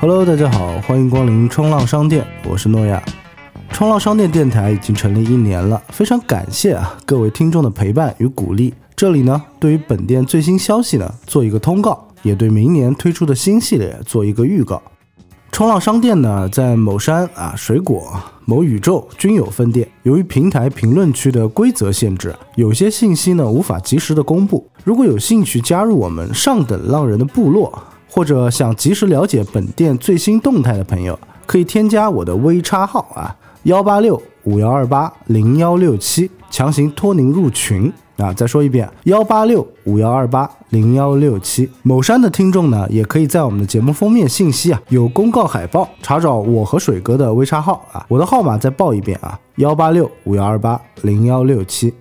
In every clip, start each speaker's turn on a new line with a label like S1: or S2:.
S1: Hello，大家好，欢迎光临冲浪商店，我是诺亚。冲浪商店电台已经成立一年了，非常感谢啊各位听众的陪伴与鼓励。这里呢，对于本店最新消息呢做一个通告，也对明年推出的新系列做一个预告。冲浪商店呢，在某山啊、水果、某宇宙均有分店。由于平台评论区的规则限制，有些信息呢无法及时的公布。如果有兴趣加入我们上等浪人的部落，或者想及时了解本店最新动态的朋友，可以添加我的微叉号啊，幺八六五幺二八零幺六七，强行拖您入群。啊，再说一遍，幺八六五幺二八零幺六七。某山的听众呢，也可以在我们的节目封面信息啊有公告海报，查找我和水哥的微叉号啊。我的号码再报一遍啊，幺八六五幺二八零幺六七。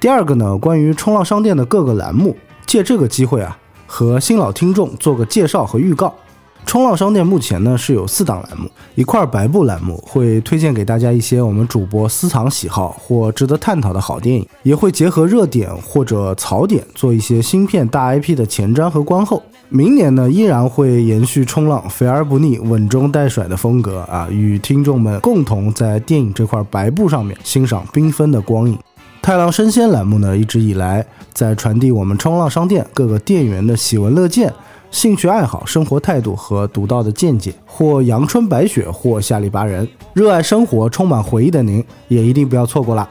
S1: 第二个呢，关于冲浪商店的各个栏目，借这个机会啊，和新老听众做个介绍和预告。冲浪商店目前呢是有四档栏目，一块白布栏目会推荐给大家一些我们主播私藏喜好或值得探讨的好电影，也会结合热点或者槽点做一些新片大 IP 的前瞻和观后。明年呢依然会延续冲浪肥而不腻、稳中带甩的风格啊，与听众们共同在电影这块白布上面欣赏缤纷的光影。太浪生鲜栏目呢一直以来在传递我们冲浪商店各个店员的喜闻乐见。兴趣爱好、生活态度和独到的见解，或阳春白雪，或下里巴人，热爱生活、充满回忆的您，也一定不要错过了。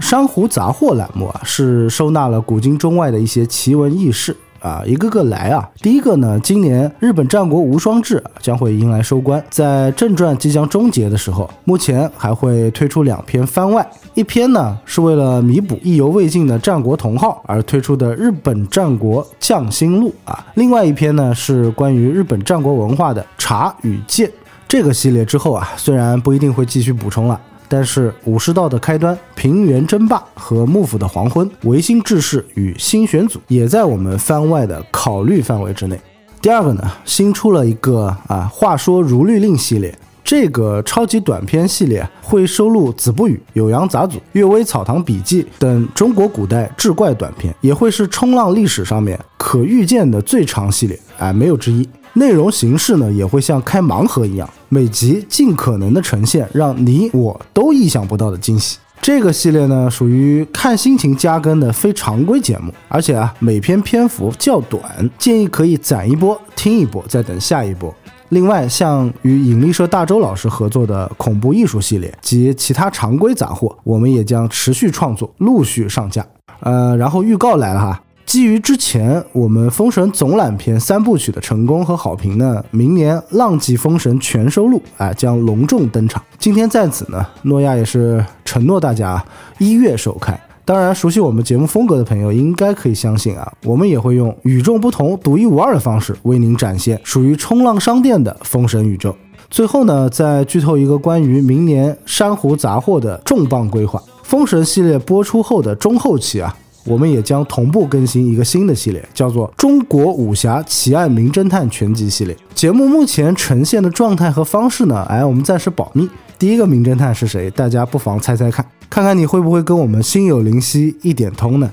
S1: 珊瑚杂货栏目啊，是收纳了古今中外的一些奇闻异事。啊，一个个来啊！第一个呢，今年日本战国无双志将会迎来收官，在正传即将终结的时候，目前还会推出两篇番外，一篇呢是为了弥补意犹未尽的战国同号而推出的日本战国匠心录啊，另外一篇呢是关于日本战国文化的茶与剑。这个系列之后啊，虽然不一定会继续补充了。但是武士道的开端、平原争霸和幕府的黄昏、维新志士与新选组也在我们番外的考虑范围之内。第二个呢，新出了一个啊，话说如律令系列，这个超级短篇系列会收录《子不语》《酉阳杂俎》《阅微草堂笔记》等中国古代志怪短篇，也会是冲浪历史上面可预见的最长系列，哎，没有之一。内容形式呢，也会像开盲盒一样，每集尽可能的呈现让你我都意想不到的惊喜。这个系列呢，属于看心情加更的非常规节目，而且啊，每篇篇幅较短，建议可以攒一波听一波，再等下一波。另外，像与引力社大周老师合作的恐怖艺术系列及其他常规杂货，我们也将持续创作，陆续上架。呃，然后预告来了哈。基于之前我们《封神总览篇》三部曲的成功和好评呢，明年《浪迹封神全收录》啊将隆重登场。今天在此呢，诺亚也是承诺大家一月首开。当然，熟悉我们节目风格的朋友应该可以相信啊，我们也会用与众不同、独一无二的方式为您展现属于冲浪商店的封神宇宙。最后呢，再剧透一个关于明年珊瑚杂货的重磅规划：封神系列播出后的中后期啊。我们也将同步更新一个新的系列，叫做《中国武侠奇案名侦探全集》系列。节目目前呈现的状态和方式呢？哎，我们暂时保密。第一个名侦探是谁？大家不妨猜猜看，看看你会不会跟我们心有灵犀一点通呢？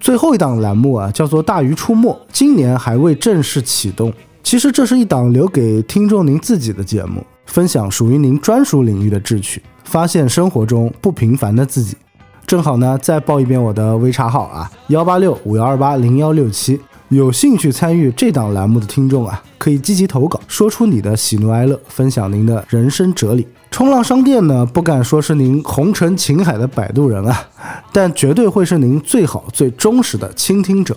S1: 最后一档栏目啊，叫做《大鱼出没》，今年还未正式启动。其实这是一档留给听众您自己的节目，分享属于您专属领域的智趣，发现生活中不平凡的自己。正好呢，再报一遍我的微查号啊，幺八六五幺二八零幺六七。有兴趣参与这档栏目的听众啊，可以积极投稿，说出你的喜怒哀乐，分享您的人生哲理。冲浪商店呢，不敢说是您红尘情海的摆渡人啊，但绝对会是您最好最忠实的倾听者。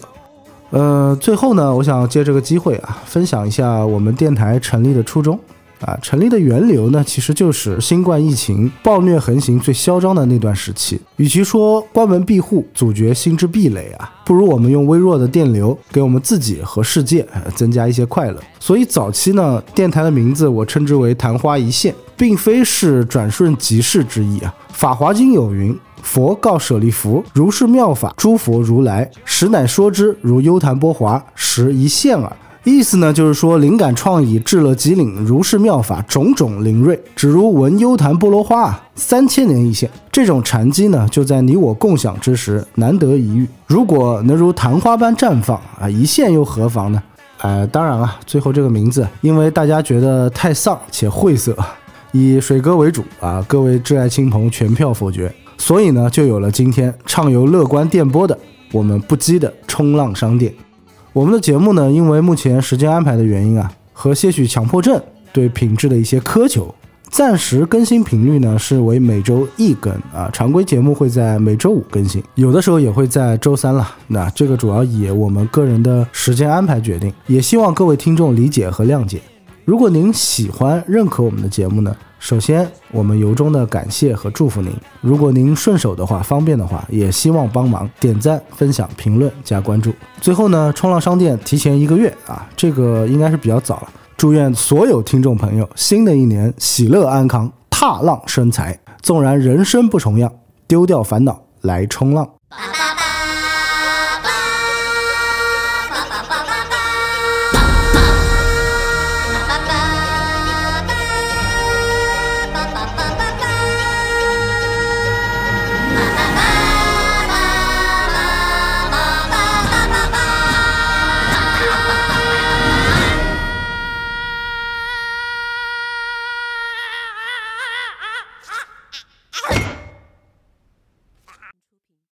S1: 呃，最后呢，我想借这个机会啊，分享一下我们电台成立的初衷。啊，成立的源流呢，其实就是新冠疫情暴虐横行最嚣张的那段时期。与其说关门闭户阻绝心之壁垒啊，不如我们用微弱的电流给我们自己和世界增加一些快乐。所以早期呢，电台的名字我称之为“昙花一现”，并非是转瞬即逝之意啊。《法华经》有云：“佛告舍利弗，如是妙法，诸佛如来，实乃说之，如幽昙波华，实一现耳。”意思呢，就是说灵感创意至了极岭，如是妙法，种种灵锐，只如闻幽檀菠萝花啊，三千年一现。这种禅机呢，就在你我共享之时，难得一遇。如果能如昙花般绽放啊，一现又何妨呢？哎，当然了，最后这个名字因为大家觉得太丧且晦涩，以水哥为主啊，各位挚爱亲朋全票否决，所以呢，就有了今天畅游乐观电波的我们不羁的冲浪商店。我们的节目呢，因为目前时间安排的原因啊，和些许强迫症对品质的一些苛求。暂时更新频率呢是为每周一更啊，常规节目会在每周五更新，有的时候也会在周三了。那这个主要以我们个人的时间安排决定，也希望各位听众理解和谅解。如果您喜欢、认可我们的节目呢，首先我们由衷的感谢和祝福您。如果您顺手的话、方便的话，也希望帮忙点赞、分享、评论、加关注。最后呢，冲浪商店提前一个月啊，这个应该是比较早了。祝愿所有听众朋友，新的一年喜乐安康，踏浪生财。纵然人生不重样，丢掉烦恼来冲浪。